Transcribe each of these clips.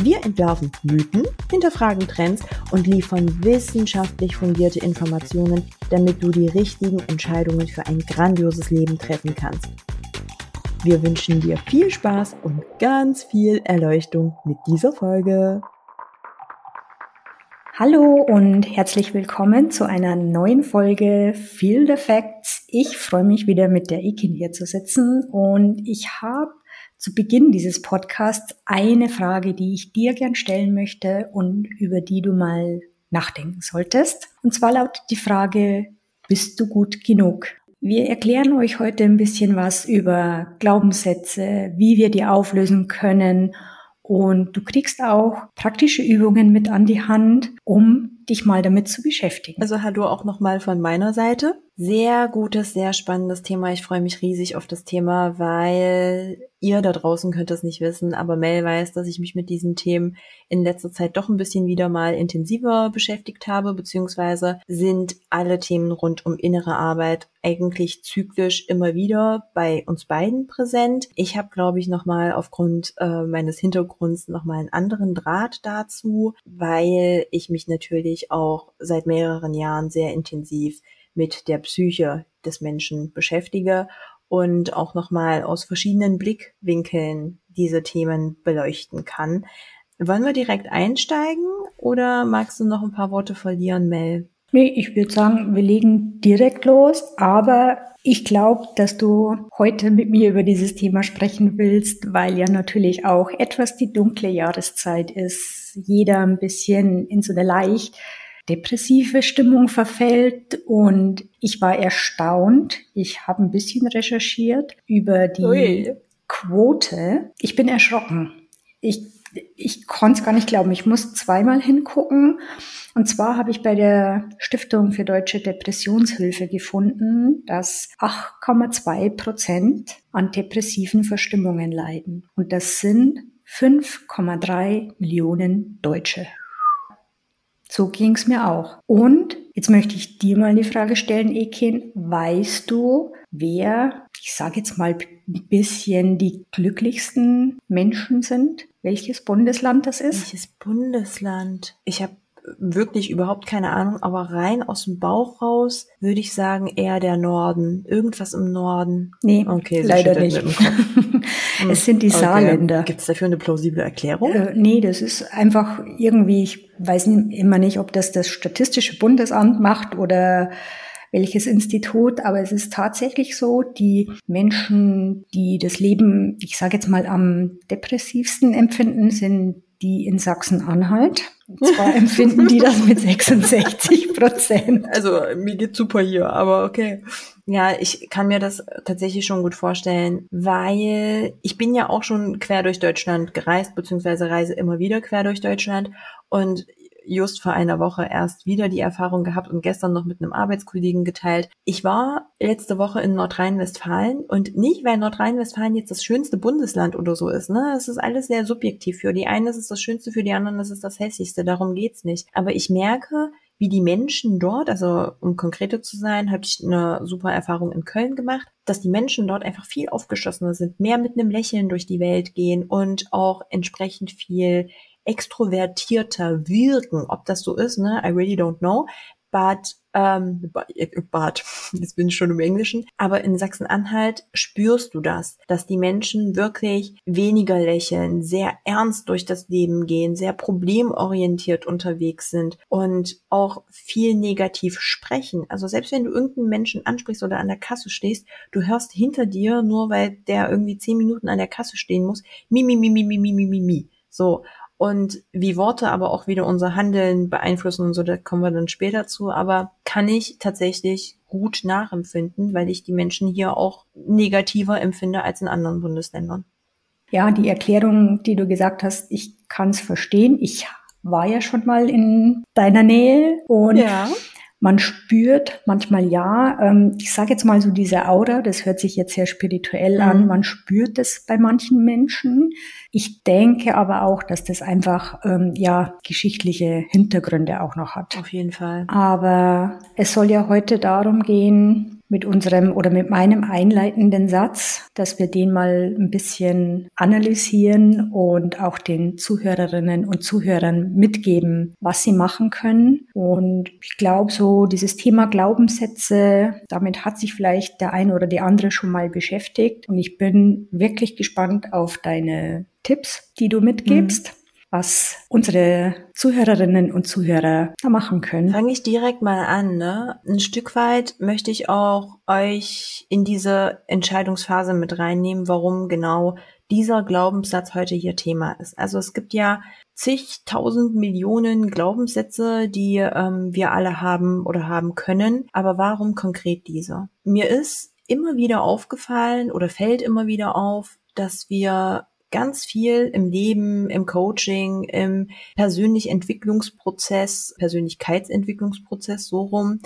Wir entwerfen Mythen, hinterfragen Trends und liefern wissenschaftlich fundierte Informationen, damit du die richtigen Entscheidungen für ein grandioses Leben treffen kannst. Wir wünschen dir viel Spaß und ganz viel Erleuchtung mit dieser Folge. Hallo und herzlich willkommen zu einer neuen Folge Field Effects. Ich freue mich wieder mit der Ikin hier zu sitzen und ich habe zu Beginn dieses Podcasts eine Frage, die ich dir gern stellen möchte und über die du mal nachdenken solltest. Und zwar lautet die Frage, bist du gut genug? Wir erklären euch heute ein bisschen was über Glaubenssätze, wie wir die auflösen können und du kriegst auch praktische Übungen mit an die Hand, um dich mal damit zu beschäftigen. Also hallo auch nochmal von meiner Seite. Sehr gutes, sehr spannendes Thema. Ich freue mich riesig auf das Thema, weil ihr da draußen könnt es nicht wissen, aber Mel weiß, dass ich mich mit diesen Themen in letzter Zeit doch ein bisschen wieder mal intensiver beschäftigt habe, beziehungsweise sind alle Themen rund um innere Arbeit eigentlich zyklisch immer wieder bei uns beiden präsent. Ich habe, glaube ich, nochmal aufgrund äh, meines Hintergrunds nochmal einen anderen Draht dazu, weil ich mich natürlich auch seit mehreren Jahren sehr intensiv mit der Psyche des Menschen beschäftige und auch nochmal aus verschiedenen Blickwinkeln diese Themen beleuchten kann. Wollen wir direkt einsteigen oder magst du noch ein paar Worte verlieren, Mel? Nee, ich würde sagen, wir legen direkt los, aber ich glaube, dass du heute mit mir über dieses Thema sprechen willst, weil ja natürlich auch etwas die dunkle Jahreszeit ist. Jeder ein bisschen in so eine leicht depressive Stimmung verfällt und ich war erstaunt. Ich habe ein bisschen recherchiert über die Ui. Quote. Ich bin erschrocken. Ich, ich konnte es gar nicht glauben. Ich muss zweimal hingucken. Und zwar habe ich bei der Stiftung für deutsche Depressionshilfe gefunden, dass 8,2 Prozent an depressiven Verstimmungen leiden. Und das sind 5,3 Millionen Deutsche. So ging es mir auch. Und jetzt möchte ich dir mal die Frage stellen, Ekin, weißt du, wer, ich sage jetzt mal ein bisschen, die glücklichsten Menschen sind? Welches Bundesland das ist? Welches Bundesland? Ich habe wirklich überhaupt keine Ahnung, aber rein aus dem Bauch raus würde ich sagen eher der Norden. Irgendwas im Norden. Nee, okay, leider nicht. es sind die okay. Saarländer. Gibt es dafür eine plausible Erklärung? Äh, nee, das ist einfach irgendwie, ich weiß immer nicht, ob das das Statistische Bundesamt macht oder welches Institut, aber es ist tatsächlich so, die Menschen, die das Leben, ich sage jetzt mal, am depressivsten empfinden, sind die in Sachsen-Anhalt. Und zwar empfinden die das mit 66 Prozent. Also mir geht super hier, aber okay. Ja, ich kann mir das tatsächlich schon gut vorstellen, weil ich bin ja auch schon quer durch Deutschland gereist, beziehungsweise reise immer wieder quer durch Deutschland. Und just vor einer Woche erst wieder die Erfahrung gehabt und gestern noch mit einem Arbeitskollegen geteilt. Ich war letzte Woche in Nordrhein-Westfalen und nicht, weil Nordrhein-Westfalen jetzt das schönste Bundesland oder so ist, ne? Es ist alles sehr subjektiv. Für die einen ist es das Schönste, für die anderen ist es das Hässlichste. Darum geht's nicht. Aber ich merke, wie die Menschen dort, also um konkreter zu sein, habe ich eine super Erfahrung in Köln gemacht, dass die Menschen dort einfach viel aufgeschlossener sind, mehr mit einem Lächeln durch die Welt gehen und auch entsprechend viel extrovertierter wirken. Ob das so ist, ne? I really don't know. But, ähm, but, jetzt bin ich schon im Englischen, aber in Sachsen-Anhalt spürst du das, dass die Menschen wirklich weniger lächeln, sehr ernst durch das Leben gehen, sehr problemorientiert unterwegs sind und auch viel negativ sprechen. Also selbst wenn du irgendeinen Menschen ansprichst oder an der Kasse stehst, du hörst hinter dir, nur weil der irgendwie zehn Minuten an der Kasse stehen muss, mi, mi, mi, mi, mi, mi, mi, mi. So und wie Worte aber auch wieder unser Handeln beeinflussen und so, da kommen wir dann später zu, aber kann ich tatsächlich gut nachempfinden, weil ich die Menschen hier auch negativer empfinde als in anderen Bundesländern. Ja, die Erklärung, die du gesagt hast, ich kann es verstehen. Ich war ja schon mal in deiner Nähe und Ja. Man spürt manchmal ja, ähm, ich sage jetzt mal so diese Aura, das hört sich jetzt sehr spirituell an, Mhm. man spürt es bei manchen Menschen. Ich denke aber auch, dass das einfach ähm, ja geschichtliche Hintergründe auch noch hat. Auf jeden Fall. Aber es soll ja heute darum gehen, mit unserem oder mit meinem einleitenden Satz, dass wir den mal ein bisschen analysieren und auch den Zuhörerinnen und Zuhörern mitgeben, was sie machen können. Und ich glaube, so dieses Thema Glaubenssätze, damit hat sich vielleicht der eine oder die andere schon mal beschäftigt. Und ich bin wirklich gespannt auf deine Tipps, die du mitgibst. Was unsere Zuhörerinnen und Zuhörer da machen können. Fange ich direkt mal an, ne? Ein Stück weit möchte ich auch euch in diese Entscheidungsphase mit reinnehmen, warum genau dieser Glaubenssatz heute hier Thema ist. Also es gibt ja zigtausend Millionen Glaubenssätze, die ähm, wir alle haben oder haben können. Aber warum konkret dieser? Mir ist immer wieder aufgefallen oder fällt immer wieder auf, dass wir ganz viel im Leben, im Coaching, im persönlich Entwicklungsprozess, Persönlichkeitsentwicklungsprozess so rum,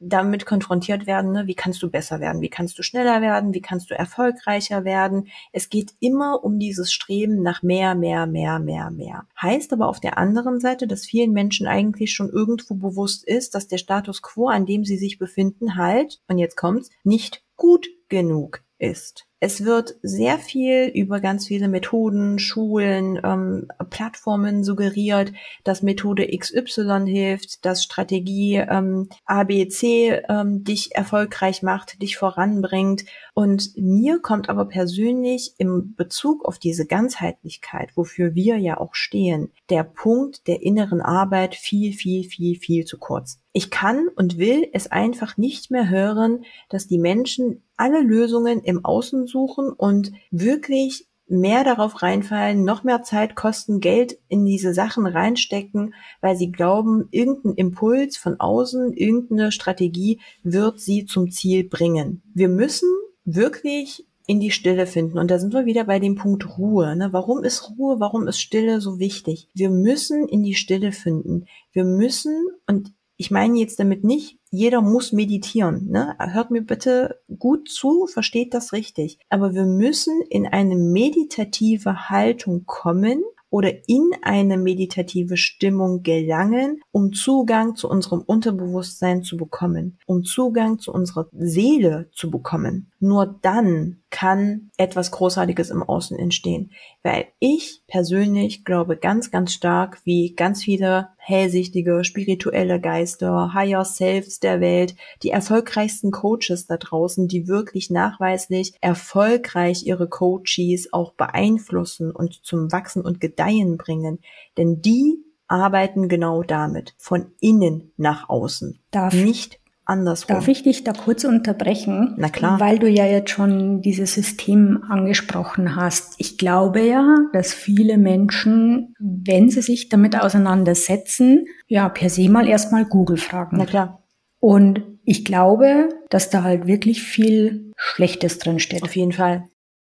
damit konfrontiert werden, ne? wie kannst du besser werden, wie kannst du schneller werden, wie kannst du erfolgreicher werden. Es geht immer um dieses Streben nach mehr, mehr, mehr, mehr, mehr. Heißt aber auf der anderen Seite, dass vielen Menschen eigentlich schon irgendwo bewusst ist, dass der Status quo, an dem sie sich befinden, halt, und jetzt kommt's, nicht gut genug ist. Es wird sehr viel über ganz viele Methoden, Schulen, ähm, Plattformen suggeriert, dass Methode XY hilft, dass Strategie ähm, ABC ähm, dich erfolgreich macht, dich voranbringt. Und mir kommt aber persönlich im Bezug auf diese Ganzheitlichkeit, wofür wir ja auch stehen, der Punkt der inneren Arbeit viel, viel, viel, viel zu kurz. Ich kann und will es einfach nicht mehr hören, dass die Menschen alle Lösungen im Außen suchen und wirklich mehr darauf reinfallen, noch mehr Zeit kosten, Geld in diese Sachen reinstecken, weil sie glauben, irgendein Impuls von außen, irgendeine Strategie wird sie zum Ziel bringen. Wir müssen wirklich in die Stille finden. Und da sind wir wieder bei dem Punkt Ruhe. Ne? Warum ist Ruhe, warum ist Stille so wichtig? Wir müssen in die Stille finden. Wir müssen, und ich meine jetzt damit nicht, jeder muss meditieren. Ne? Hört mir bitte gut zu, versteht das richtig. Aber wir müssen in eine meditative Haltung kommen oder in eine meditative Stimmung gelangen, um Zugang zu unserem Unterbewusstsein zu bekommen, um Zugang zu unserer Seele zu bekommen. Nur dann kann etwas Großartiges im Außen entstehen. Weil ich persönlich glaube ganz, ganz stark, wie ganz viele hellsichtige, spirituelle Geister, Higher Selves der Welt, die erfolgreichsten Coaches da draußen, die wirklich nachweislich erfolgreich ihre Coaches auch beeinflussen und zum Wachsen und Gedeihen bringen. Denn die arbeiten genau damit, von innen nach außen. Darf, nicht andersrum. darf ich dich da kurz unterbrechen? Na klar. Weil du ja jetzt schon dieses System angesprochen hast. Ich glaube ja, dass viele Menschen, wenn sie sich damit auseinandersetzen, ja, per se mal erstmal Google fragen. Na klar, Und ich glaube, dass da halt wirklich viel Schlechtes drin steht. auf jeden Fall.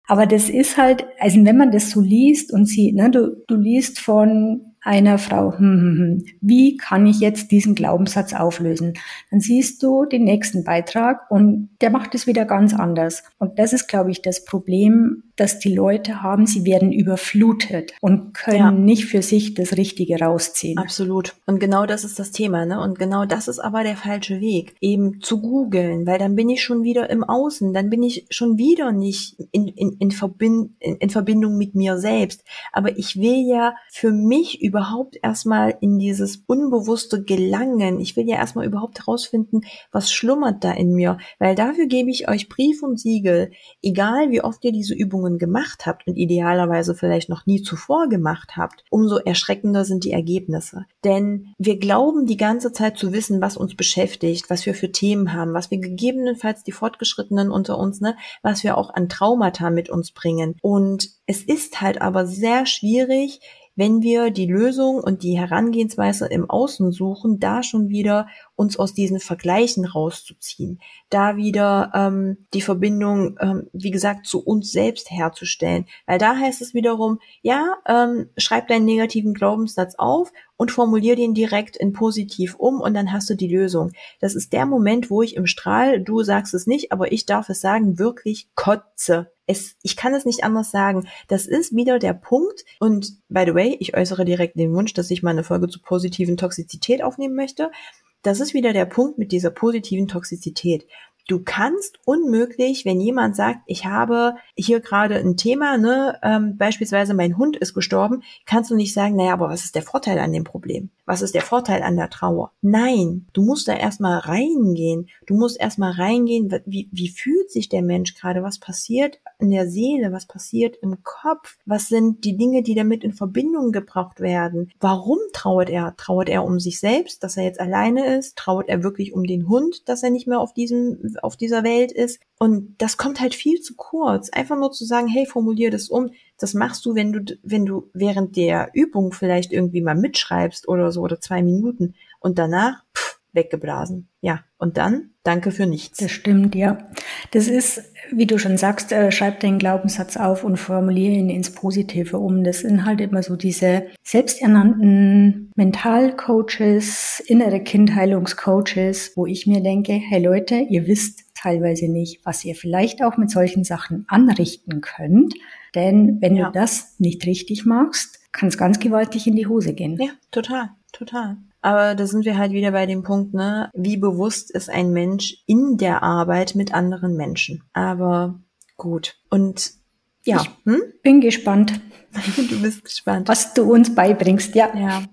Aber das ist halt, also wenn man das so liest und sieht, ne, du, du liest von einer Frau, hm, hm, hm, wie kann ich jetzt diesen Glaubenssatz auflösen? Dann siehst du den nächsten Beitrag und der macht es wieder ganz anders. Und das ist, glaube ich, das Problem, dass die Leute haben, sie werden überflutet und können Ja. nicht für sich das Richtige rausziehen. Absolut. Und genau das ist das Thema, ne? Und genau das ist aber der falsche Weg, eben zu googeln, weil dann bin ich schon wieder im Außen, dann bin ich schon wieder nicht in, in, in, Verbind, in, in Verbindung mit mir selbst. Aber ich will ja für mich überhaupt erstmal in dieses Unbewusste gelangen. Ich will ja erstmal überhaupt herausfinden, was schlummert da in mir, weil dafür gebe ich euch Brief und Siegel, egal wie oft ihr diese Übungen gemacht habt und idealerweise vielleicht noch nie zuvor gemacht habt, umso erschreckender sind die Ergebnisse. Denn wir glauben die ganze Zeit zu wissen, was uns beschäftigt, was wir für Themen haben, was wir gegebenenfalls die Fortgeschrittenen unter uns, ne, was wir auch an Traumata mit uns bringen. Und es ist halt aber sehr schwierig, wenn wir die Lösung und die Herangehensweise im Außen suchen, da schon wieder uns aus diesen Vergleichen rauszuziehen, da wieder ähm, die Verbindung, ähm, wie gesagt, zu uns selbst herzustellen. Weil da heißt es wiederum, ja, ähm, schreib deinen negativen Glaubenssatz auf und formulier den direkt in positiv um und dann hast du die Lösung. Das ist der Moment, wo ich im Strahl, du sagst es nicht, aber ich darf es sagen, wirklich kotze. Es, ich kann es nicht anders sagen. Das ist wieder der Punkt. Und by the way, ich äußere direkt den Wunsch, dass ich mal eine Folge zu positiven Toxizität aufnehmen möchte. Das ist wieder der Punkt mit dieser positiven Toxizität. Du kannst unmöglich, wenn jemand sagt, ich habe hier gerade ein Thema, ne, ähm, beispielsweise mein Hund ist gestorben, kannst du nicht sagen, naja, aber was ist der Vorteil an dem Problem? Was ist der Vorteil an der Trauer? Nein, du musst da erstmal reingehen. Du musst erstmal reingehen, wie, wie fühlt sich der Mensch gerade? Was passiert in der Seele? Was passiert im Kopf? Was sind die Dinge, die damit in Verbindung gebracht werden? Warum trauert er? Trauert er um sich selbst, dass er jetzt alleine ist? Trauert er wirklich um den Hund, dass er nicht mehr auf diesem, auf dieser Welt ist? Und das kommt halt viel zu kurz. Einfach nur zu sagen, hey, formulier das um. Das machst du, wenn du, wenn du während der Übung vielleicht irgendwie mal mitschreibst oder so oder zwei Minuten und danach pff, weggeblasen. Ja, und dann danke für nichts. Das stimmt, ja. Das ist, wie du schon sagst, äh, schreib den Glaubenssatz auf und formuliere ihn ins Positive um. Das sind halt immer so diese selbsternannten Mentalcoaches, innere Kindheilungscoaches, wo ich mir denke, hey Leute, ihr wisst teilweise nicht, was ihr vielleicht auch mit solchen Sachen anrichten könnt. Denn wenn ja. du das nicht richtig machst, kann es ganz gewaltig in die Hose gehen. Ja, total, total. Aber da sind wir halt wieder bei dem Punkt, ne, wie bewusst ist ein Mensch in der Arbeit mit anderen Menschen. Aber gut. Und ja, ich hm? bin gespannt. du bist gespannt. Was du uns beibringst, ja. Ja.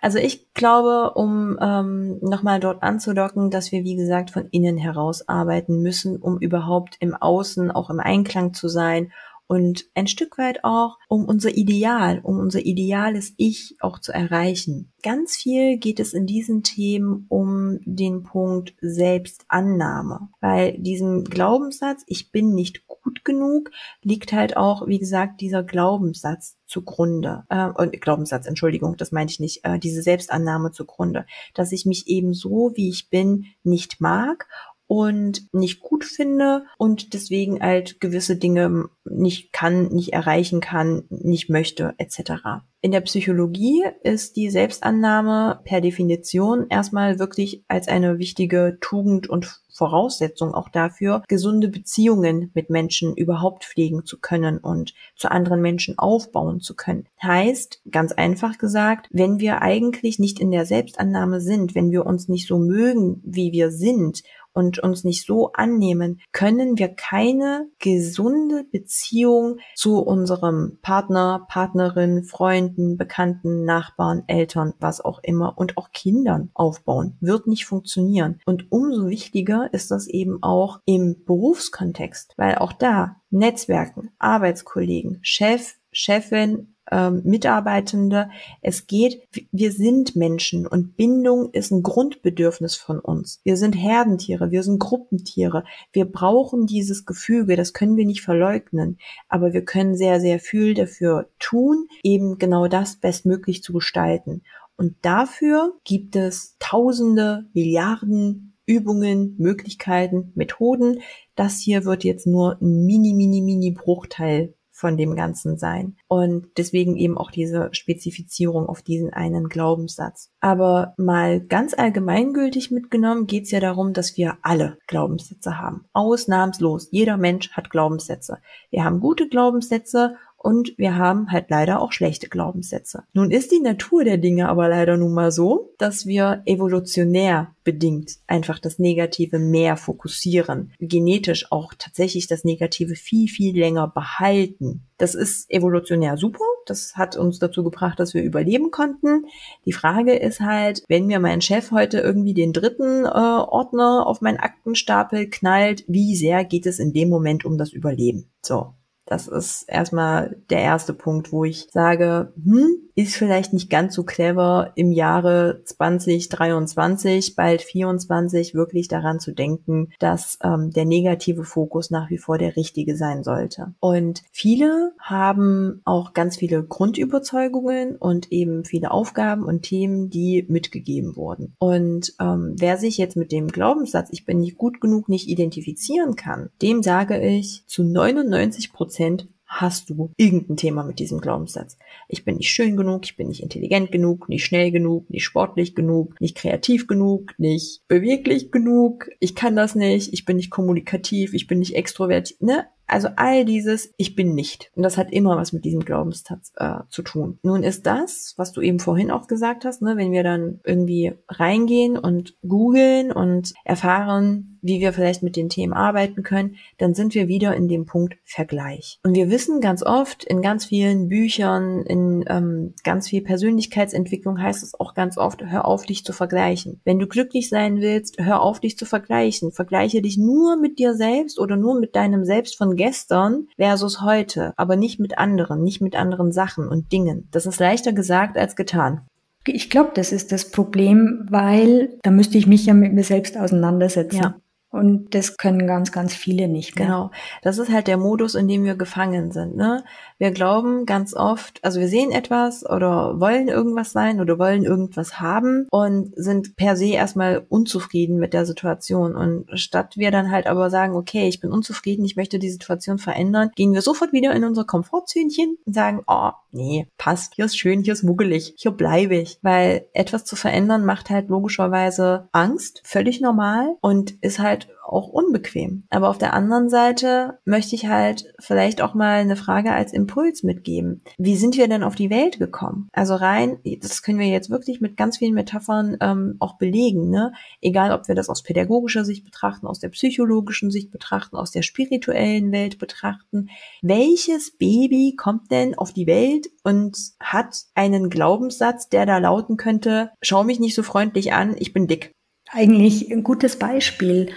Also ich glaube, um ähm, nochmal dort anzudocken, dass wir, wie gesagt, von innen heraus arbeiten müssen, um überhaupt im Außen auch im Einklang zu sein und ein Stück weit auch um unser Ideal, um unser ideales Ich auch zu erreichen. Ganz viel geht es in diesen Themen um den Punkt Selbstannahme, weil diesem Glaubenssatz, ich bin nicht gut genug, liegt halt auch, wie gesagt, dieser Glaubenssatz zugrunde. Äh, Glaubenssatz, Entschuldigung, das meinte ich nicht, äh, diese Selbstannahme zugrunde, dass ich mich eben so, wie ich bin, nicht mag und nicht gut finde und deswegen halt gewisse Dinge nicht kann, nicht erreichen kann, nicht möchte, etc. In der Psychologie ist die Selbstannahme per Definition erstmal wirklich als eine wichtige Tugend und Voraussetzung auch dafür, gesunde Beziehungen mit Menschen überhaupt pflegen zu können und zu anderen Menschen aufbauen zu können. Heißt, ganz einfach gesagt, wenn wir eigentlich nicht in der Selbstannahme sind, wenn wir uns nicht so mögen, wie wir sind und uns nicht so annehmen, können wir keine gesunde Beziehung zu unserem Partner, Partnerin, Freunden, Bekannten, Nachbarn, Eltern, was auch immer und auch Kindern aufbauen. Wird nicht funktionieren. Und umso wichtiger ist das eben auch im Berufskontext, weil auch da Netzwerken, Arbeitskollegen, Chef, Chefin, ähm, Mitarbeitende. Es geht, wir sind Menschen und Bindung ist ein Grundbedürfnis von uns. Wir sind Herdentiere, wir sind Gruppentiere. Wir brauchen dieses Gefüge, das können wir nicht verleugnen, aber wir können sehr, sehr viel dafür tun, eben genau das bestmöglich zu gestalten. Und dafür gibt es Tausende, Milliarden Übungen, Möglichkeiten, Methoden. Das hier wird jetzt nur ein mini, mini, mini Bruchteil von dem Ganzen sein. Und deswegen eben auch diese Spezifizierung auf diesen einen Glaubenssatz. Aber mal ganz allgemeingültig mitgenommen geht es ja darum, dass wir alle Glaubenssätze haben. Ausnahmslos. Jeder Mensch hat Glaubenssätze. Wir haben gute Glaubenssätze und wir haben halt leider auch schlechte Glaubenssätze. Nun ist die Natur der Dinge aber leider nun mal so, dass wir evolutionär bedingt einfach das Negative mehr fokussieren, genetisch auch tatsächlich das Negative viel, viel länger behalten. Das ist evolutionär super. Das hat uns dazu gebracht, dass wir überleben konnten. Die Frage ist halt, wenn mir mein Chef heute irgendwie den dritten äh, Ordner auf meinen Aktenstapel knallt, wie sehr geht es in dem Moment um das Überleben? So, Das ist erstmal der erste Punkt, wo ich sage, hm, ist vielleicht nicht ganz so clever im Jahre 2023, bald 24 wirklich daran zu denken, dass ähm, der negative Fokus nach wie vor der richtige sein sollte. Und viele haben auch ganz viele Grundüberzeugungen und eben viele Aufgaben und Themen, die mitgegeben wurden. Und ähm, wer sich jetzt mit dem Glaubenssatz, ich bin nicht gut genug, nicht identifizieren kann, dem sage ich zu 99 Prozent Prozent hast du irgendein Thema mit diesem Glaubenssatz. Ich bin nicht schön genug, ich bin nicht intelligent genug, nicht schnell genug, nicht sportlich genug, nicht kreativ genug, nicht beweglich genug, ich kann das nicht, ich bin nicht kommunikativ, ich bin nicht extrovertiert, ne? Also all dieses, ich bin nicht. Und das hat immer was mit diesem Glaubenssatz äh, zu tun. Nun ist das, was du eben vorhin auch gesagt hast, ne, wenn wir dann irgendwie reingehen und googeln und erfahren, wie wir vielleicht mit den Themen arbeiten können, dann sind wir wieder in dem Punkt Vergleich. Und wir wissen ganz oft in ganz vielen Büchern, in ähm, ganz viel Persönlichkeitsentwicklung heißt es auch ganz oft, hör auf, dich zu vergleichen. Wenn du glücklich sein willst, hör auf, dich zu vergleichen. Vergleiche dich nur mit dir selbst oder nur mit deinem Selbst von gestern versus heute, aber nicht mit anderen, nicht mit anderen Sachen und Dingen. Das ist leichter gesagt als getan. Ich glaube, das ist das Problem, weil da müsste ich mich ja mit mir selbst auseinandersetzen. Ja. Und das können ganz, ganz viele nicht. Gell? Genau. Das ist halt der Modus, in dem wir gefangen sind. Ne? Wir glauben ganz oft, also wir sehen etwas oder wollen irgendwas sein oder wollen irgendwas haben und sind per se erstmal unzufrieden mit der Situation. Und statt wir dann halt aber sagen, okay, ich bin unzufrieden, ich möchte die Situation verändern, gehen wir sofort wieder in unser Komfortzönchen und sagen, oh, nee, passt, hier ist schön, hier ist muggelig, hier bleibe ich. Weil etwas zu verändern macht halt logischerweise Angst, völlig normal und ist halt auch unbequem. Aber auf der anderen Seite möchte ich halt vielleicht auch mal eine Frage als Impuls mitgeben. Wie sind wir denn auf die Welt gekommen? Also rein, das können wir jetzt wirklich mit ganz vielen Metaphern ähm, auch belegen. Ne? Egal, ob wir das aus pädagogischer Sicht betrachten, aus der psychologischen Sicht betrachten, aus der spirituellen Welt betrachten. Welches Baby kommt denn auf die Welt und hat einen Glaubenssatz, der da lauten könnte, schau mich nicht so freundlich an, ich bin dick eigentlich ein gutes Beispiel.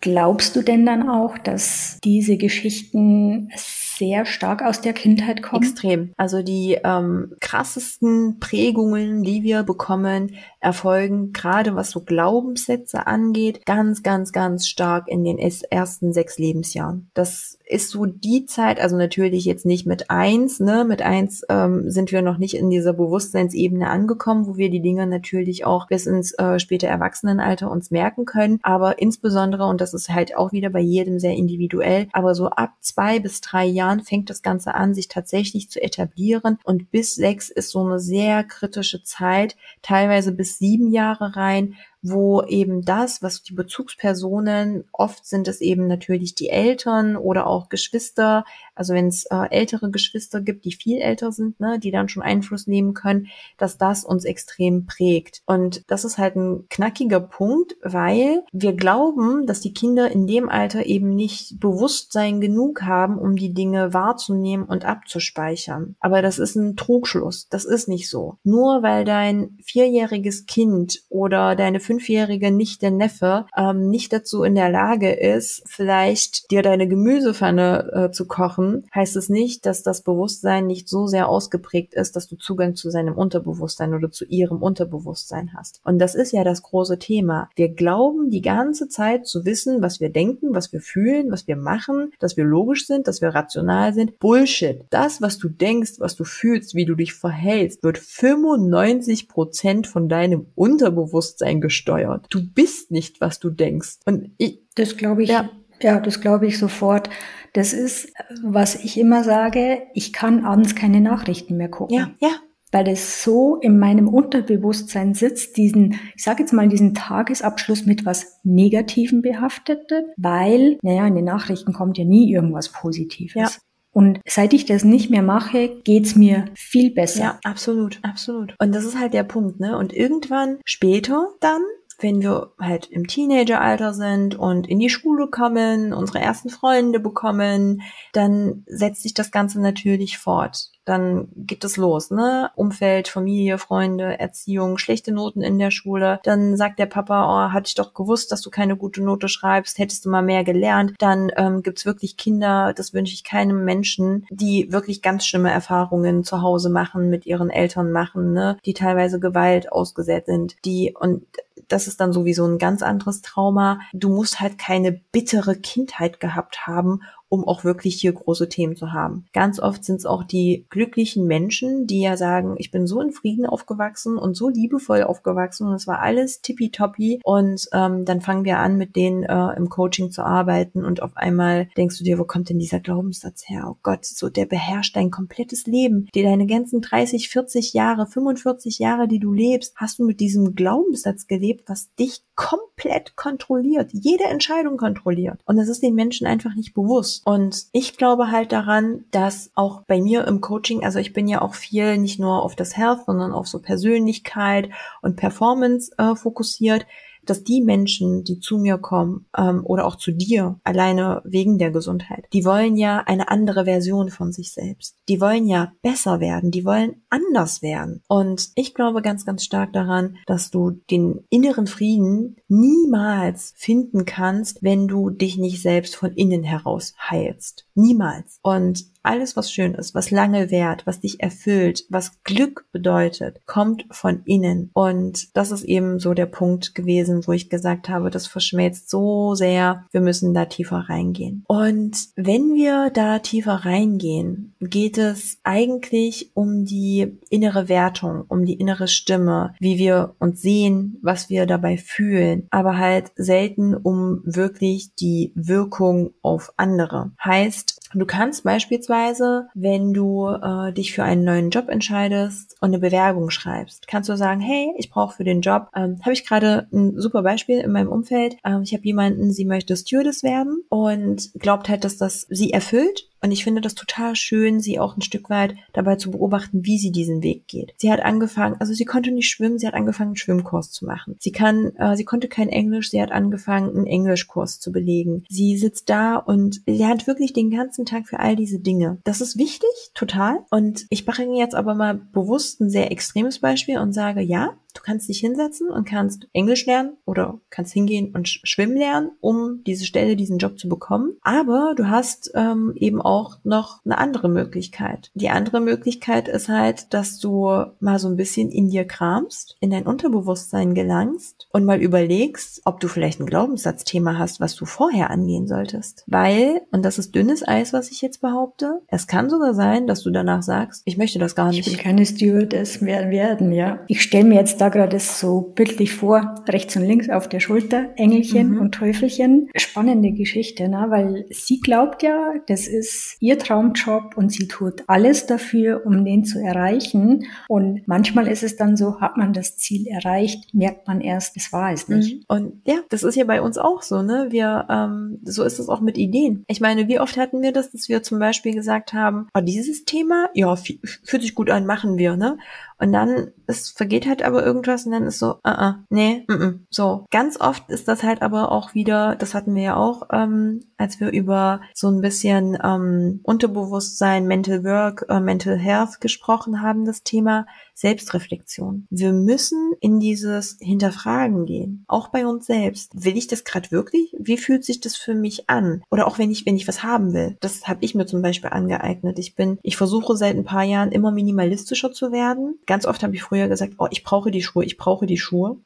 Glaubst du denn dann auch, dass diese Geschichten sehr stark aus der Kindheit kommen? Extrem. Also die ähm, krassesten Prägungen, die wir bekommen, erfolgen gerade was so Glaubenssätze angeht, ganz, ganz, ganz stark in den ersten sechs Lebensjahren. Das ist so die Zeit, also natürlich jetzt nicht mit eins, ne, mit eins ähm, sind wir noch nicht in dieser Bewusstseinsebene angekommen, wo wir die Dinge natürlich auch bis ins äh, späte Erwachsenenalter uns merken können, aber insbesondere, und das ist halt auch wieder bei jedem sehr individuell, aber so ab zwei bis drei Jahren fängt das Ganze an, sich tatsächlich zu etablieren. Und bis sechs ist so eine sehr kritische Zeit, teilweise bis sieben Jahre rein, wo eben das, was die Bezugspersonen, oft sind es eben natürlich die Eltern oder auch Geschwister, also wenn es äh, ältere Geschwister gibt, die viel älter sind, ne, die dann schon Einfluss nehmen können, dass das uns extrem prägt. Und das ist halt ein knackiger Punkt, weil wir glauben, dass die Kinder in dem Alter eben nicht Bewusstsein genug haben, um die Dinge wahrzunehmen und abzuspeichern. Aber das ist ein Trugschluss. Das ist nicht so. Nur weil dein vierjähriges Kind oder deine fünfjährige Nichte Neffe ähm, nicht dazu in der Lage ist, vielleicht dir deine Gemüsepfanne äh, zu kochen, heißt es nicht, dass das Bewusstsein nicht so sehr ausgeprägt ist, dass du Zugang zu seinem Unterbewusstsein oder zu ihrem Unterbewusstsein hast. Und das ist ja das große Thema. Wir glauben die ganze Zeit zu wissen, was wir denken, was wir fühlen, was wir machen, dass wir logisch sind, dass wir rational sind. Bullshit. Das, was du denkst, was du fühlst, wie du dich verhältst, wird 95 Prozent von deinem Unterbewusstsein gesteuert gesteuert. Du bist nicht, was du denkst. Und ich, das glaube ich. Ja. Ja, das glaube ich sofort. Das ist, was ich immer sage, ich kann abends keine Nachrichten mehr gucken. Ja, ja. Weil das so in meinem Unterbewusstsein sitzt, diesen, ich sage jetzt mal, diesen Tagesabschluss mit was Negativem behaftet, weil, naja, in den Nachrichten kommt ja nie irgendwas Positives. Ja. Und seit ich das nicht mehr mache, geht's mir viel besser. Ja, absolut, absolut. Und das ist halt der Punkt, ne? Und irgendwann später dann wenn wir halt im Teenageralter sind und in die Schule kommen, unsere ersten Freunde bekommen, dann setzt sich das Ganze natürlich fort. Dann geht es los, ne? Umfeld, Familie, Freunde, Erziehung, schlechte Noten in der Schule. Dann sagt der Papa, oh, hatte ich doch gewusst, dass du keine gute Note schreibst, hättest du mal mehr gelernt. Dann ähm, gibt's wirklich Kinder, das wünsche ich keinem Menschen, die wirklich ganz schlimme Erfahrungen zu Hause machen, mit ihren Eltern machen, ne? Die teilweise Gewalt ausgesetzt sind, die und das ist dann sowieso ein ganz anderes Trauma. Du musst halt keine bittere Kindheit gehabt haben, um auch wirklich hier große Themen zu haben. Ganz oft sind es auch die glücklichen Menschen, die ja sagen, ich bin so in Frieden aufgewachsen und so liebevoll aufgewachsen und es war alles tippitoppi und ähm, dann fangen wir an, mit denen äh, im Coaching zu arbeiten und auf einmal denkst du dir, wo kommt denn dieser Glaubenssatz her? Oh Gott, so der beherrscht dein komplettes Leben. Die deine ganzen 30, 40 Jahre, 45 Jahre, die du lebst, hast du mit diesem Glaubenssatz gelebt, was dich komplett kontrolliert, jede Entscheidung kontrolliert. Und das ist den Menschen einfach nicht bewusst. Und ich glaube halt daran, dass auch bei mir im Coaching, also ich bin ja auch viel nicht nur auf das Health, sondern auf so Persönlichkeit und Performance äh, fokussiert, dass die Menschen, die zu mir kommen ähm, oder auch zu dir, alleine wegen der Gesundheit, die wollen ja eine andere Version von sich selbst. Die wollen ja besser werden, die wollen anders werden. Und ich glaube ganz, ganz stark daran, dass du den inneren Frieden niemals finden kannst, wenn du dich nicht selbst von innen heraus heilst. Niemals. Und alles, was schön ist, was lange währt, was dich erfüllt, was Glück bedeutet, kommt von innen. Und das ist eben so der Punkt gewesen, wo ich gesagt habe, das verschmelzt so sehr, wir müssen da tiefer reingehen. Und wenn wir da tiefer reingehen, geht es eigentlich um die innere Wertung, um die innere Stimme, wie wir uns sehen, was wir dabei fühlen, aber halt selten um wirklich die Wirkung auf andere. Heißt, du kannst beispielsweise Beispielsweise, wenn du äh, dich für einen neuen Job entscheidest und eine Bewerbung schreibst, kannst du sagen, hey, ich brauche für den Job, ähm, habe ich gerade ein super Beispiel in meinem Umfeld. Ähm, ich habe jemanden, sie möchte Stewardess werden und glaubt halt, dass das sie erfüllt und ich finde das total schön, sie auch ein Stück weit dabei zu beobachten, wie sie diesen Weg geht. Sie hat angefangen, also sie konnte nicht schwimmen, sie hat angefangen, einen Schwimmkurs zu machen. Sie kann, äh, sie konnte kein Englisch, sie hat angefangen, einen Englischkurs zu belegen. Sie sitzt da und lernt wirklich den ganzen Tag für all diese Dinge. Das ist wichtig, total. Und ich bringe jetzt aber mal bewusst ein sehr extremes Beispiel und sage, ja, Du kannst dich hinsetzen und kannst Englisch lernen oder kannst hingehen und schwimmen lernen, um diese Stelle, diesen Job zu bekommen. Aber du hast ähm, eben auch noch eine andere Möglichkeit. Die andere Möglichkeit ist halt, dass du mal so ein bisschen in dir kramst, in dein Unterbewusstsein gelangst und mal überlegst, ob du vielleicht ein Glaubenssatzthema hast, was du vorher angehen solltest. Weil, und das ist dünnes Eis, was ich jetzt behaupte, es kann sogar sein, dass du danach sagst, ich möchte das gar nicht. Ich will keine Stewardess mehr werden, ja. Ich stelle mir jetzt da gerade so bildlich vor, rechts und links auf der Schulter, Engelchen mhm. und Teufelchen. Spannende Geschichte, ne? weil sie glaubt ja, das ist ihr Traumjob und sie tut alles dafür, um den zu erreichen. Und manchmal ist es dann so, hat man das Ziel erreicht, merkt man erst, es war es nicht. Mhm. Und ja, das ist ja bei uns auch so, ne? Wir, ähm, so ist es auch mit Ideen. Ich meine, wie oft hatten wir das, dass wir zum Beispiel gesagt haben, oh, dieses Thema, ja, fühlt sich gut an, machen wir, ne? Und dann, es vergeht halt aber irgendwas und dann ist so, uh -uh, nee, mm -mm. so. Ganz oft ist das halt aber auch wieder, das hatten wir ja auch, ähm, als wir über so ein bisschen ähm, Unterbewusstsein, Mental Work, äh, Mental Health gesprochen haben, das Thema Selbstreflexion. Wir müssen in dieses Hinterfragen gehen, auch bei uns selbst. Will ich das gerade wirklich? Wie fühlt sich das für mich an? Oder auch wenn ich, wenn ich was haben will. Das habe ich mir zum Beispiel angeeignet. Ich bin, ich versuche seit ein paar Jahren immer minimalistischer zu werden. Ganz oft habe ich früher gesagt, oh, ich brauche die Schuhe, ich brauche die Schuhe.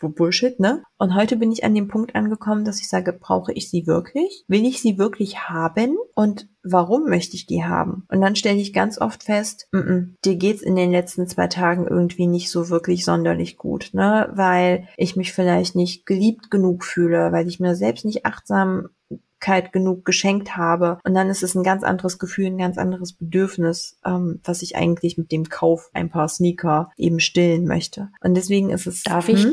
Bullshit, ne? Und heute bin ich an dem Punkt angekommen, dass ich sage, brauche ich sie wirklich? Will ich sie wirklich haben? Und warum möchte ich die haben? Und dann stelle ich ganz oft fest, m -m, dir geht's in den letzten zwei Tagen irgendwie nicht so wirklich sonderlich gut, ne? Weil ich mich vielleicht nicht geliebt genug fühle, weil ich mir selbst nicht Achtsamkeit genug geschenkt habe. Und dann ist es ein ganz anderes Gefühl, ein ganz anderes Bedürfnis, ähm, was ich eigentlich mit dem Kauf ein paar Sneaker eben stillen möchte. Und deswegen ist es. Darf ich?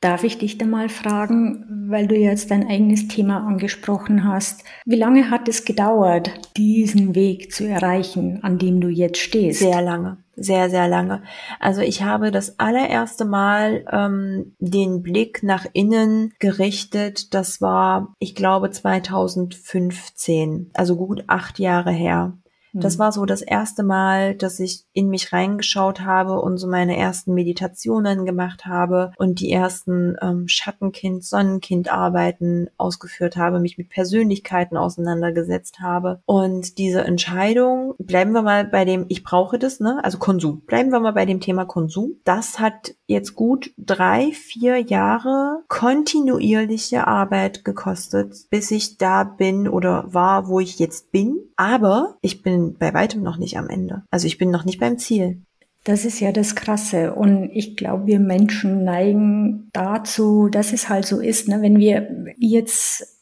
Darf ich dich da mal fragen, weil du jetzt dein eigenes Thema angesprochen hast, wie lange hat es gedauert, diesen Weg zu erreichen, an dem du jetzt stehst? Sehr lange, sehr, sehr lange. Also ich habe das allererste Mal ähm, den Blick nach innen gerichtet. Das war, ich glaube, 2015, also gut acht Jahre her. Das war so das erste Mal, dass ich in mich reingeschaut habe und so meine ersten Meditationen gemacht habe und die ersten ähm, Schattenkind, Sonnenkind-Arbeiten ausgeführt habe, mich mit Persönlichkeiten auseinandergesetzt habe. Und diese Entscheidung, bleiben wir mal bei dem, ich brauche das, ne? Also Konsum. Bleiben wir mal bei dem Thema Konsum. Das hat jetzt gut drei, vier Jahre kontinuierliche Arbeit gekostet, bis ich da bin oder war, wo ich jetzt bin. Aber ich bin bin bei weitem noch nicht am Ende. Also ich bin noch nicht beim Ziel. Das ist ja das Krasse. Und ich glaube, wir Menschen neigen dazu, dass es halt so ist, ne? wenn wir jetzt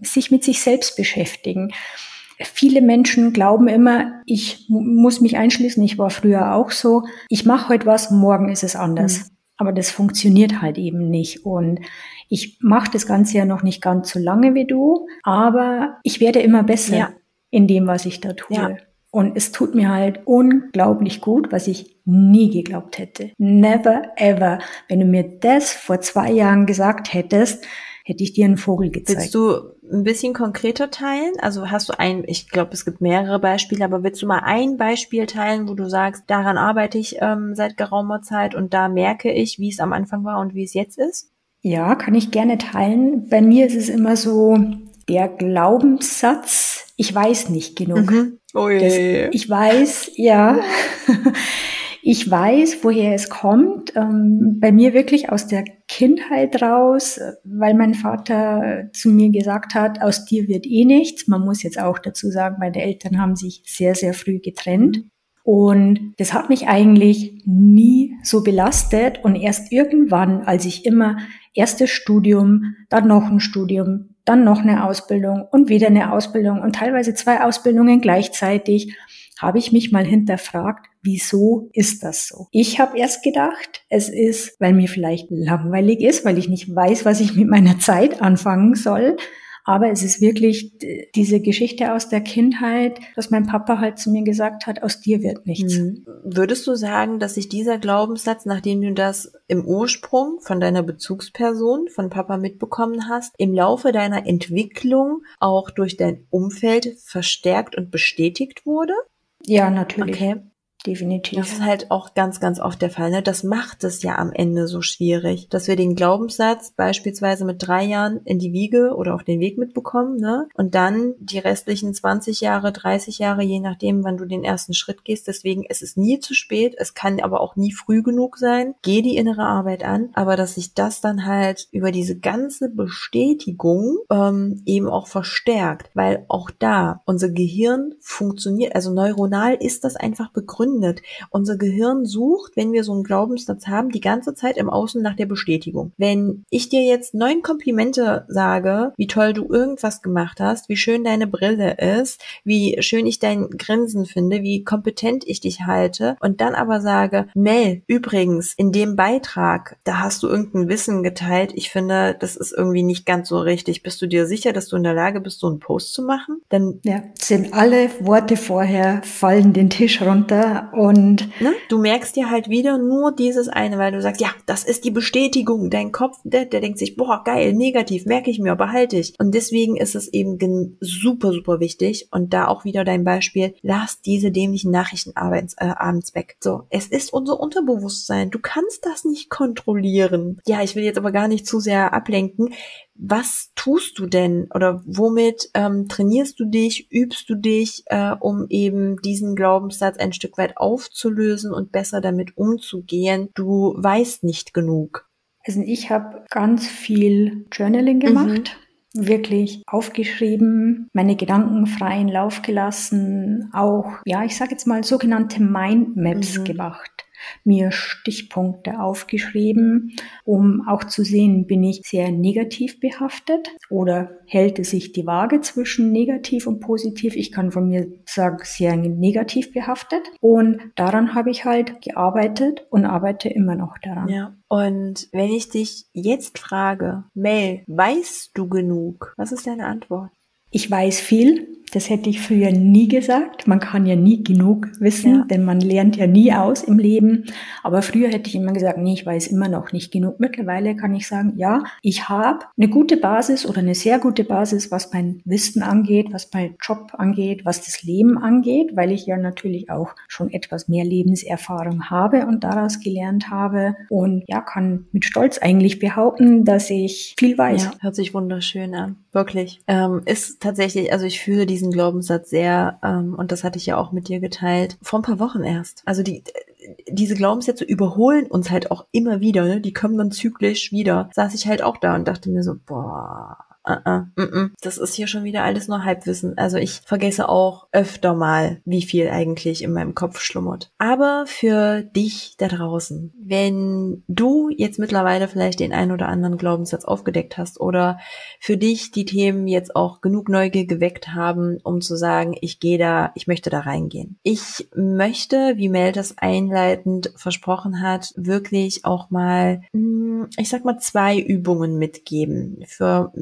sich mit sich selbst beschäftigen. Viele Menschen glauben immer, ich muss mich einschließen, ich war früher auch so, ich mache heute was, morgen ist es anders. Mhm. Aber das funktioniert halt eben nicht. Und ich mache das Ganze ja noch nicht ganz so lange wie du, aber ich werde immer besser. Ja in dem, was ich da tue. Ja. Und es tut mir halt unglaublich gut, was ich nie geglaubt hätte. Never ever. Wenn du mir das vor zwei Jahren gesagt hättest, hätte ich dir einen Vogel gezeigt. Willst du ein bisschen konkreter teilen? Also hast du ein, ich glaube, es gibt mehrere Beispiele, aber willst du mal ein Beispiel teilen, wo du sagst, daran arbeite ich ähm, seit geraumer Zeit und da merke ich, wie es am Anfang war und wie es jetzt ist? Ja, kann ich gerne teilen. Bei mir ist es immer so, der Glaubenssatz, ich weiß nicht genug. Mhm. Oh je. Das, ich weiß, ja. ich weiß, woher es kommt. Ähm, bei mir wirklich aus der Kindheit raus, weil mein Vater zu mir gesagt hat, aus dir wird eh nichts. Man muss jetzt auch dazu sagen, meine Eltern haben sich sehr, sehr früh getrennt. Und das hat mich eigentlich nie so belastet. Und erst irgendwann, als ich immer erstes Studium, dann noch ein Studium, dann noch eine Ausbildung und wieder eine Ausbildung und teilweise zwei Ausbildungen gleichzeitig, habe ich mich mal hinterfragt, wieso ist das so? Ich habe erst gedacht, es ist, weil mir vielleicht langweilig ist, weil ich nicht weiß, was ich mit meiner Zeit anfangen soll. Aber es ist wirklich diese Geschichte aus der Kindheit, dass mein Papa halt zu mir gesagt hat, aus dir wird nichts. Mhm. Würdest du sagen, dass sich dieser Glaubenssatz, nachdem du das im Ursprung von deiner Bezugsperson, von Papa mitbekommen hast, im Laufe deiner Entwicklung auch durch dein Umfeld verstärkt und bestätigt wurde? Ja, natürlich. Okay. Definitiv. Das ist halt auch ganz, ganz oft der Fall. Ne? Das macht es ja am Ende so schwierig, dass wir den Glaubenssatz beispielsweise mit drei Jahren in die Wiege oder auf den Weg mitbekommen, ne? Und dann die restlichen 20 Jahre, 30 Jahre, je nachdem, wann du den ersten Schritt gehst. Deswegen, es ist nie zu spät, es kann aber auch nie früh genug sein. Geh die innere Arbeit an, aber dass sich das dann halt über diese ganze Bestätigung ähm, eben auch verstärkt, weil auch da unser Gehirn funktioniert, also neuronal ist das einfach begründet begründet. Unser Gehirn sucht, wenn wir so einen Glaubenssatz haben, die ganze Zeit im Außen nach der Bestätigung. Wenn ich dir jetzt neun Komplimente sage, wie toll du irgendwas gemacht hast, wie schön deine Brille ist, wie schön ich dein Grinsen finde, wie kompetent ich dich halte und dann aber sage, Mel, übrigens, in dem Beitrag, da hast du irgendein Wissen geteilt, ich finde, das ist irgendwie nicht ganz so richtig. Bist du dir sicher, dass du in der Lage bist, so einen Post zu machen? Dann ja, sind alle Worte vorher fallen den Tisch runter und ne? du merkst dir halt wieder nur dieses eine, weil du sagst, ja, das ist die Bestätigung. Dein Kopf, der, der denkt sich, boah, geil, negativ, merke ich mir, behalte ich. Und deswegen ist es eben super, super wichtig. Und da auch wieder dein Beispiel, lass diese dämlichen Nachrichten abends, äh, abends weg. So, es ist unser Unterbewusstsein. Du kannst das nicht kontrollieren. Ja, ich will jetzt aber gar nicht zu sehr ablenken was tust du denn oder womit ähm, trainierst du dich, übst du dich, äh, um eben diesen Glaubenssatz ein Stück weit aufzulösen und besser damit umzugehen? Du weißt nicht genug. Also ich habe ganz viel Journaling mhm. gemacht. Mhm. Wirklich aufgeschrieben, meine Gedanken freien Lauf gelassen, auch, ja, ich sage jetzt mal sogenannte Mindmaps mhm. gemacht mir Stichpunkte aufgeschrieben, um auch zu sehen, bin ich sehr negativ behaftet oder hält es sich die Waage zwischen negativ und positiv. Ich kann von mir sagen, sehr negativ behaftet. Und daran habe ich halt gearbeitet und arbeite immer noch daran. Ja. Und wenn ich dich jetzt frage, Mel, weißt du genug? Was ist deine Antwort? Ich weiß viel, Das hätte ich früher nie gesagt. Man kann ja nie genug wissen, ja. denn man lernt ja nie aus im Leben. Aber früher hätte ich immer gesagt, nee, ich weiß immer noch nicht genug. Mittlerweile kann ich sagen, ja, ich habe eine gute Basis oder eine sehr gute Basis, was mein Wissen angeht, was mein Job angeht, was das Leben angeht, weil ich ja natürlich auch schon etwas mehr Lebenserfahrung habe und daraus gelernt habe und ja, kann mit Stolz eigentlich behaupten, dass ich viel weiß. Ja, hört sich wunderschön an. Wirklich. Ähm, ist tatsächlich, also ich fühle diesen Glaubenssatz sehr, ähm, und das hatte ich ja auch mit dir geteilt, vor ein paar Wochen erst. Also die, diese Glaubenssätze überholen uns halt auch immer wieder, ne? die kommen dann zyklisch wieder. Saß ich halt auch da und dachte mir so, boah, Uh -uh, mm das ist hier schon wieder alles nur Halbwissen. Also ich vergesse auch öfter mal, wie viel eigentlich in meinem Kopf schlummert. Aber für dich da draußen, wenn du jetzt mittlerweile vielleicht den ein oder anderen Glaubenssatz aufgedeckt hast oder für dich die Themen jetzt auch genug Neugier geweckt haben, um zu sagen, ich gehe da, ich möchte da reingehen. Ich möchte, wie Mel das einleitend versprochen hat, wirklich auch mal, hm, ich sag mal, zwei Übungen mitgeben für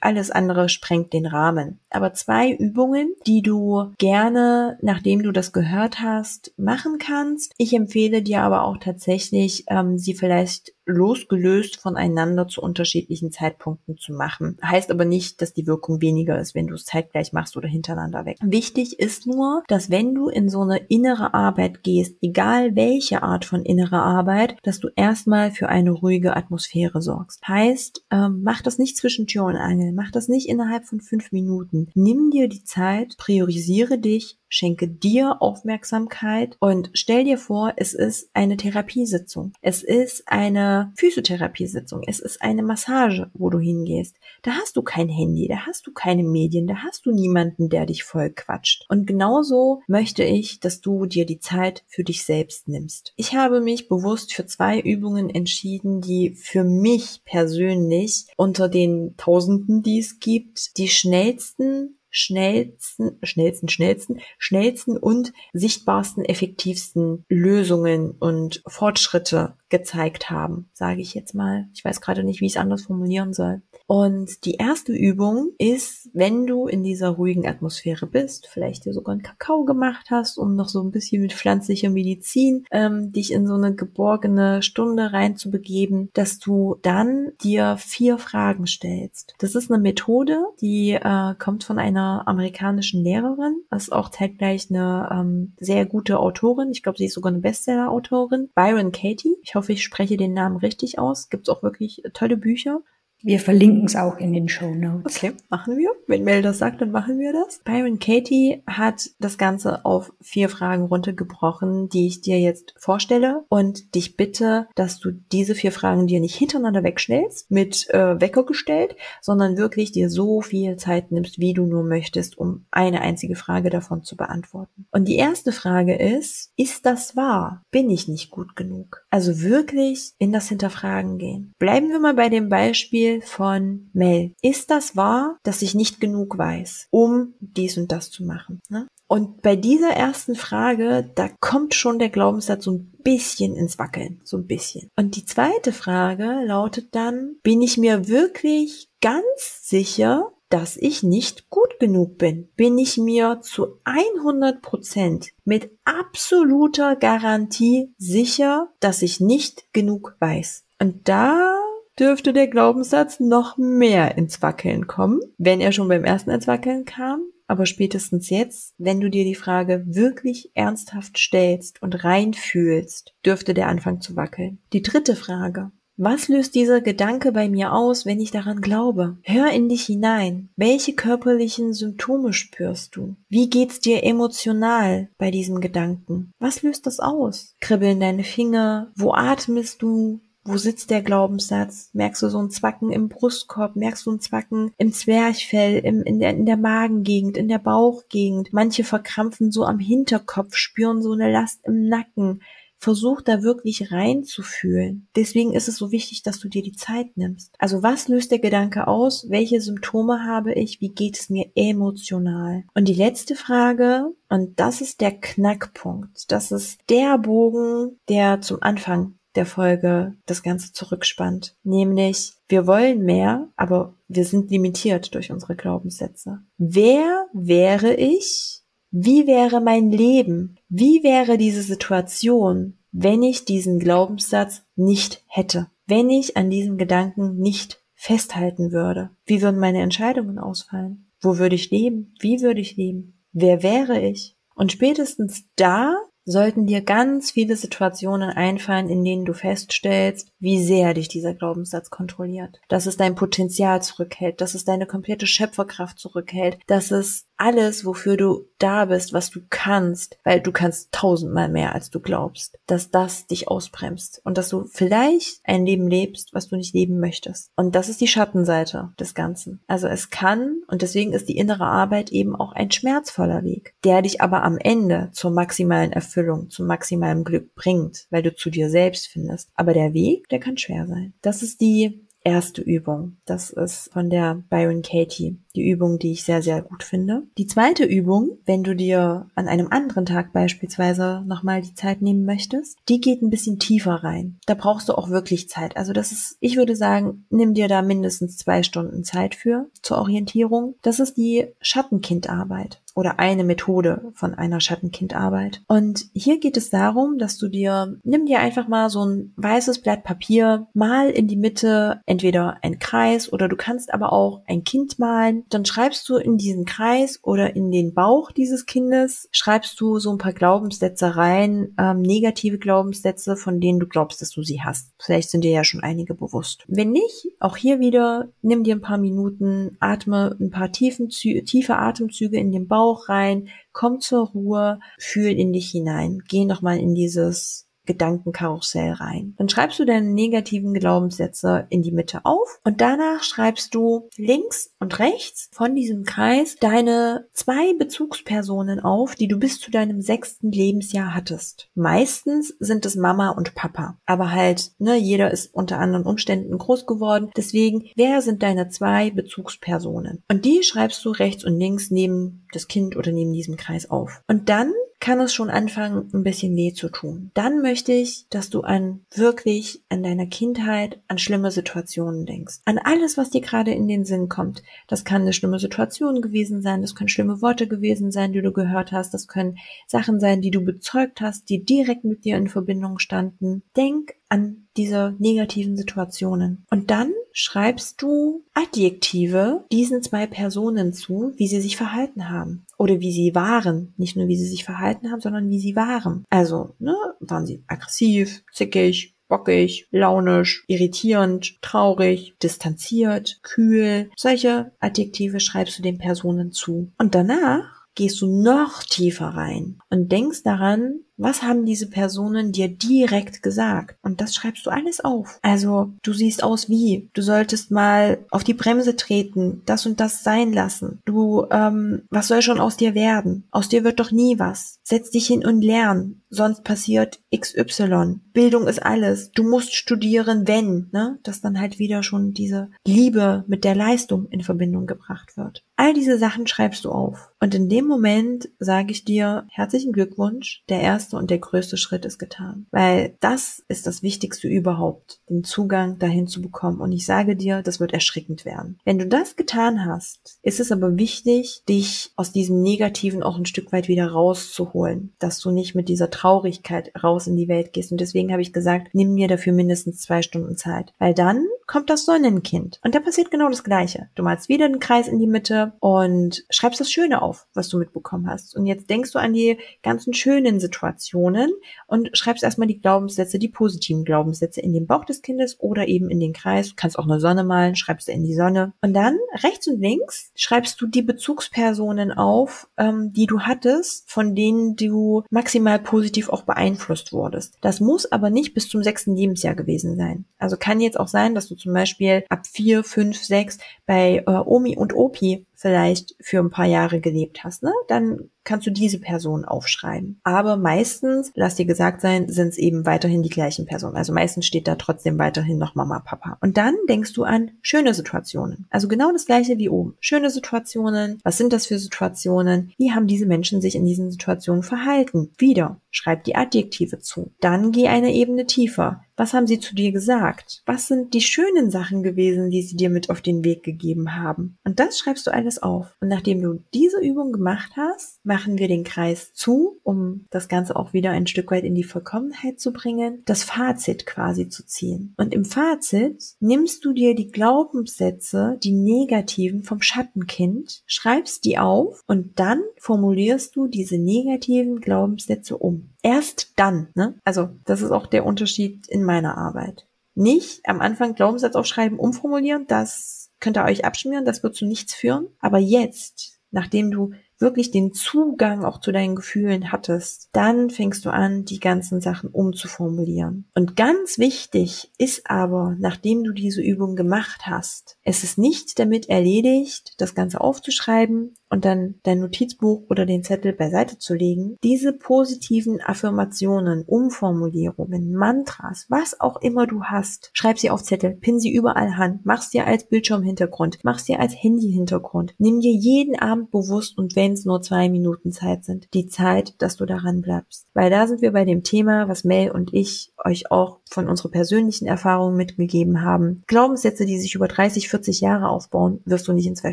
alles andere sprengt den Rahmen. Aber zwei Übungen, die du gerne, nachdem du das gehört hast, machen kannst. Ich empfehle dir aber auch tatsächlich, ähm, sie vielleicht losgelöst voneinander zu unterschiedlichen Zeitpunkten zu machen. Heißt aber nicht, dass die Wirkung weniger ist, wenn du es zeitgleich machst oder hintereinander weg. Wichtig ist nur, dass wenn du in so eine innere Arbeit gehst, egal welche Art von innerer Arbeit, dass du erstmal für eine ruhige Atmosphäre sorgst. Heißt, ähm, mach das nicht zwischen Tür und Angel, mach das nicht innerhalb von fünf Minuten. Nimm dir die Zeit, priorisiere dich, schenke dir Aufmerksamkeit und stell dir vor, es ist eine Therapiesitzung. Es ist eine Physiotherapiesitzung. Es ist eine Massage, wo du hingehst. Da hast du kein Handy, da hast du keine Medien, da hast du niemanden, der dich voll quatscht. Und genauso möchte ich, dass du dir die Zeit für dich selbst nimmst. Ich habe mich bewusst für zwei Übungen entschieden, die für mich persönlich unter den Tausenden, die es gibt, die schnellsten schnellsten, schnellsten, schnellsten, schnellsten und sichtbarsten, effektivsten Lösungen und Fortschritte gezeigt haben, sage ich jetzt mal. Ich weiß gerade nicht, wie ich es anders formulieren soll. Und die erste Übung ist, wenn du in dieser ruhigen Atmosphäre bist, vielleicht dir sogar einen Kakao gemacht hast, um noch so ein bisschen mit pflanzlicher Medizin ähm, dich in so eine geborgene Stunde reinzubegeben, dass du dann dir vier Fragen stellst. Das ist eine Methode, die äh, kommt von einer amerikanischen Lehrerin, ist auch zeitgleich eine ähm, sehr gute Autorin. Ich glaube, sie ist sogar eine Bestseller-Autorin. Byron Katie. Ich hoffe, ich spreche den Namen richtig aus. Gibt es auch wirklich tolle Bücher. Wir verlinken es auch in den Show Notes. Okay, machen wir. Wenn Mel das sagt, dann machen wir das. Byron Katie hat das Ganze auf vier Fragen runtergebrochen, die ich dir jetzt vorstelle und dich bitte, dass du diese vier Fragen dir nicht hintereinander wegschnellst, mit äh, Wecker gestellt, sondern wirklich dir so viel Zeit nimmst, wie du nur möchtest, um eine einzige Frage davon zu beantworten. Und die erste Frage ist, ist das wahr? Bin ich nicht gut genug? Also wirklich in das Hinterfragen gehen. Bleiben wir mal bei dem Beispiel, Beispiel von Mel. Ist das wahr, dass ich nicht genug weiß, um dies und das zu machen? Ne? Und bei dieser ersten Frage, da kommt schon der Glaubenssatz so ein bisschen ins Wackeln, so ein bisschen. Und die zweite Frage lautet dann, bin ich mir wirklich ganz sicher, dass ich nicht gut genug bin? Bin ich mir zu 100 Prozent mit absoluter Garantie sicher, dass ich nicht genug weiß? Und da dürfte der Glaubenssatz noch mehr ins Wackeln kommen, wenn er schon beim ersten ins Wackeln kam. Aber spätestens jetzt, wenn du dir die Frage wirklich ernsthaft stellst und reinfühlst, dürfte der anfangen zu wackeln. Die dritte Frage. Was löst dieser Gedanke bei mir aus, wenn ich daran glaube? Hör in dich hinein. Welche körperlichen Symptome spürst du? Wie geht's dir emotional bei diesem Gedanken? Was löst das aus? Kribbeln deine Finger? Wo atmest du? Wo sitzt der Glaubenssatz? Merkst du so ein Zwacken im Brustkorb? Merkst du ein Zwacken im Zwerchfell, im, in, der, in der Magengegend, in der Bauchgegend? Manche verkrampfen so am Hinterkopf, spüren so eine Last im Nacken. Versuch da wirklich reinzufühlen. Deswegen ist es so wichtig, dass du dir die Zeit nimmst. Also was löst der Gedanke aus? Welche Symptome habe ich? Wie geht es mir emotional? Und die letzte Frage, und das ist der Knackpunkt. Das ist der Bogen, der zum Anfang der Folge das Ganze zurückspannt. Nämlich, wir wollen mehr, aber wir sind limitiert durch unsere Glaubenssätze. Wer wäre ich? Wie wäre mein Leben? Wie wäre diese Situation, wenn ich diesen Glaubenssatz nicht hätte? Wenn ich an diesem Gedanken nicht festhalten würde? Wie würden meine Entscheidungen ausfallen? Wo würde ich leben? Wie würde ich leben? Wer wäre ich? Und spätestens da sollten dir ganz viele Situationen einfallen, in denen du feststellst, wie sehr dich dieser Glaubenssatz kontrolliert, dass es dein Potenzial zurückhält, dass es deine komplette Schöpferkraft zurückhält, dass es alles, wofür du da bist, was du kannst, weil du kannst tausendmal mehr, als du glaubst, dass das dich ausbremst und dass du vielleicht ein Leben lebst, was du nicht leben möchtest. Und das ist die Schattenseite des Ganzen. Also es kann, und deswegen ist die innere Arbeit eben auch ein schmerzvoller Weg, der dich aber am Ende zur maximalen Erfüllung, zum maximalen Glück bringt, weil du zu dir selbst findest. Aber der Weg, der kann schwer sein. Das ist die erste Übung. Das ist von der Byron Katie die Übung, die ich sehr, sehr gut finde. Die zweite Übung, wenn du dir an einem anderen Tag beispielsweise nochmal die Zeit nehmen möchtest, die geht ein bisschen tiefer rein. Da brauchst du auch wirklich Zeit. Also das ist, ich würde sagen, nimm dir da mindestens zwei Stunden Zeit für zur Orientierung. Das ist die Schattenkindarbeit oder eine Methode von einer Schattenkindarbeit. Und hier geht es darum, dass du dir, nimm dir einfach mal so ein weißes Blatt Papier, mal in die Mitte entweder ein Kreis oder du kannst aber auch ein Kind malen dann schreibst du in diesen Kreis oder in den Bauch dieses Kindes, schreibst du so ein paar Glaubenssätze rein, ähm, negative Glaubenssätze, von denen du glaubst, dass du sie hast. Vielleicht sind dir ja schon einige bewusst. Wenn nicht, auch hier wieder, nimm dir ein paar Minuten, atme ein paar tiefen, tiefe Atemzüge in den Bauch rein, komm zur Ruhe, fühl in dich hinein, geh nochmal in dieses Gedankenkarussell rein. Dann schreibst du deine negativen Glaubenssätze in die Mitte auf und danach schreibst du links und rechts von diesem Kreis deine zwei Bezugspersonen auf, die du bis zu deinem sechsten Lebensjahr hattest. Meistens sind es Mama und Papa, aber halt, ne, jeder ist unter anderen Umständen groß geworden. Deswegen, wer sind deine zwei Bezugspersonen? Und die schreibst du rechts und links neben das Kind oder neben diesem Kreis auf. Und dann kann es schon anfangen, ein bisschen weh zu tun. Dann möchte ich, dass du an wirklich an deiner Kindheit, an schlimme Situationen denkst. An alles, was dir gerade in den Sinn kommt. Das kann eine schlimme Situation gewesen sein, das können schlimme Worte gewesen sein, die du gehört hast, das können Sachen sein, die du bezeugt hast, die direkt mit dir in Verbindung standen. Denk an diese negativen Situationen. Und dann schreibst du Adjektive diesen zwei Personen zu, wie sie sich verhalten haben. Oder wie sie waren. Nicht nur wie sie sich verhalten haben, sondern wie sie waren. Also, ne, waren sie aggressiv, zickig, bockig, launisch, irritierend, traurig, distanziert, kühl. Solche Adjektive schreibst du den Personen zu. Und danach gehst du noch tiefer rein und denkst daran, was haben diese Personen dir direkt gesagt? Und das schreibst du alles auf. Also, du siehst aus wie, du solltest mal auf die Bremse treten, das und das sein lassen. Du, ähm, was soll schon aus dir werden? Aus dir wird doch nie was. Setz dich hin und lern, sonst passiert XY. Bildung ist alles. Du musst studieren, wenn, ne? Dass dann halt wieder schon diese Liebe mit der Leistung in Verbindung gebracht wird. All diese Sachen schreibst du auf. Und in dem Moment sage ich dir herzlichen Glückwunsch. Der erste erste und der größte Schritt ist getan. Weil das ist das Wichtigste überhaupt, den Zugang dahin zu bekommen. Und ich sage dir, das wird erschreckend werden. Wenn du das getan hast, ist es aber wichtig, dich aus diesem Negativen auch ein Stück weit wieder rauszuholen, dass du nicht mit dieser Traurigkeit raus in die Welt gehst. Und deswegen habe ich gesagt, nimm mir dafür mindestens zwei Stunden Zeit. Weil dann kommt das Sonnenkind. Und da passiert genau das Gleiche. Du malst wieder den Kreis in die Mitte und schreibst das Schöne auf, was du mitbekommen hast. Und jetzt denkst du an die ganzen schönen Situationen und schreibst erstmal die Glaubenssätze, die positiven Glaubenssätze in den Bauch des Kindes oder eben in den Kreis. Du kannst auch eine Sonne malen, schreibst du in die Sonne. Und dann rechts und links schreibst du die Bezugspersonen auf, ähm, die du hattest, von denen du maximal positiv auch beeinflusst wurdest. Das muss aber nicht bis zum sechsten Lebensjahr gewesen sein. Also kann jetzt auch sein, dass du zum Beispiel ab vier, fünf, sechs bei äh, Omi und Opi vielleicht für ein paar Jahre gelebt hast, ne? Dann kannst du diese Person aufschreiben. Aber meistens, lass dir gesagt sein, sind es eben weiterhin die gleichen Personen. Also meistens steht da trotzdem weiterhin noch Mama, Papa. Und dann denkst du an schöne Situationen. Also genau das gleiche wie oben. Schöne Situationen. Was sind das für Situationen? Wie haben diese Menschen sich in diesen Situationen verhalten? Wieder. Schreib die Adjektive zu. Dann geh eine Ebene tiefer. Was haben sie zu dir gesagt? Was sind die schönen Sachen gewesen, die sie dir mit auf den Weg gegeben haben? Und das schreibst du alles auf. Und nachdem du diese Übung gemacht hast, machen wir den Kreis zu, um das Ganze auch wieder ein Stück weit in die Vollkommenheit zu bringen, das Fazit quasi zu ziehen. Und im Fazit nimmst du dir die Glaubenssätze, die negativen vom Schattenkind, schreibst die auf und dann formulierst du diese negativen Glaubenssätze um. Erst dann, ne? Also, das ist auch der Unterschied in meiner Arbeit. Nicht am Anfang Glaubenssatz aufschreiben, umformulieren, das könnt ihr euch abschmieren, das wird zu nichts führen. Aber jetzt, nachdem du wirklich den Zugang auch zu deinen Gefühlen hattest, dann fängst du an, die ganzen Sachen umzuformulieren. Und ganz wichtig ist aber, nachdem du diese Übung gemacht hast, es ist nicht damit erledigt, das Ganze aufzuschreiben und dann dein Notizbuch oder den Zettel beiseite zu legen. Diese positiven Affirmationen, Umformulierungen, Mantras, was auch immer du hast, schreib sie auf Zettel, pin sie überall Hand, mach sie als Bildschirmhintergrund, mach sie als Handyhintergrund. Nimm dir jeden Abend bewusst und wenn es nur zwei Minuten Zeit sind, die Zeit, dass du daran bleibst. Weil da sind wir bei dem Thema, was Mel und ich euch auch von unserer persönlichen Erfahrung mitgegeben haben. Glaubenssätze, die sich über 30, 40 Jahre aufbauen, wirst du nicht in zwei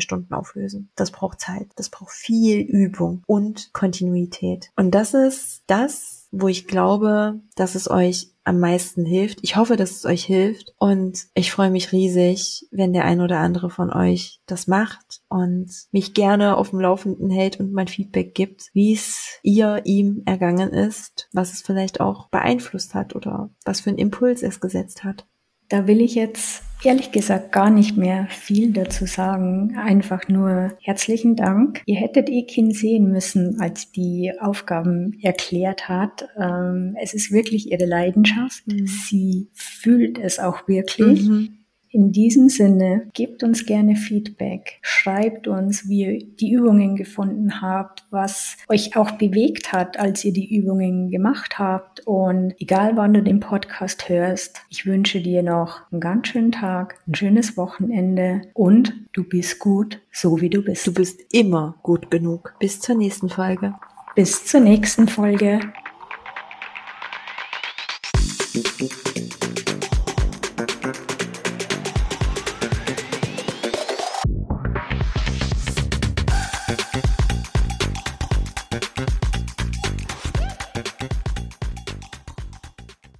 Stunden auflösen. Das braucht Zeit. Das braucht viel Übung und Kontinuität. Und das ist das, wo ich glaube, dass es euch am meisten hilft. Ich hoffe, dass es euch hilft und ich freue mich riesig, wenn der ein oder andere von euch das macht und mich gerne auf dem Laufenden hält und mein Feedback gibt, wie es ihr ihm ergangen ist, was es vielleicht auch beeinflusst hat oder was für einen Impuls es gesetzt hat. Da will ich jetzt ehrlich gesagt gar nicht mehr viel dazu sagen. Einfach nur herzlichen Dank. Ihr hättet Ekin sehen müssen, als die Aufgaben erklärt hat. Ähm, es ist wirklich ihre Leidenschaft. Mhm. Sie fühlt es auch wirklich. Mhm. In diesem Sinne, gebt uns gerne Feedback, schreibt uns, wie ihr die Übungen gefunden habt, was euch auch bewegt hat, als ihr die Übungen gemacht habt. Und egal wann du den Podcast hörst, ich wünsche dir noch einen ganz schönen Tag, ein schönes Wochenende und du bist gut, so wie du bist. Du bist immer gut genug. Bis zur nächsten Folge. Bis zur nächsten Folge.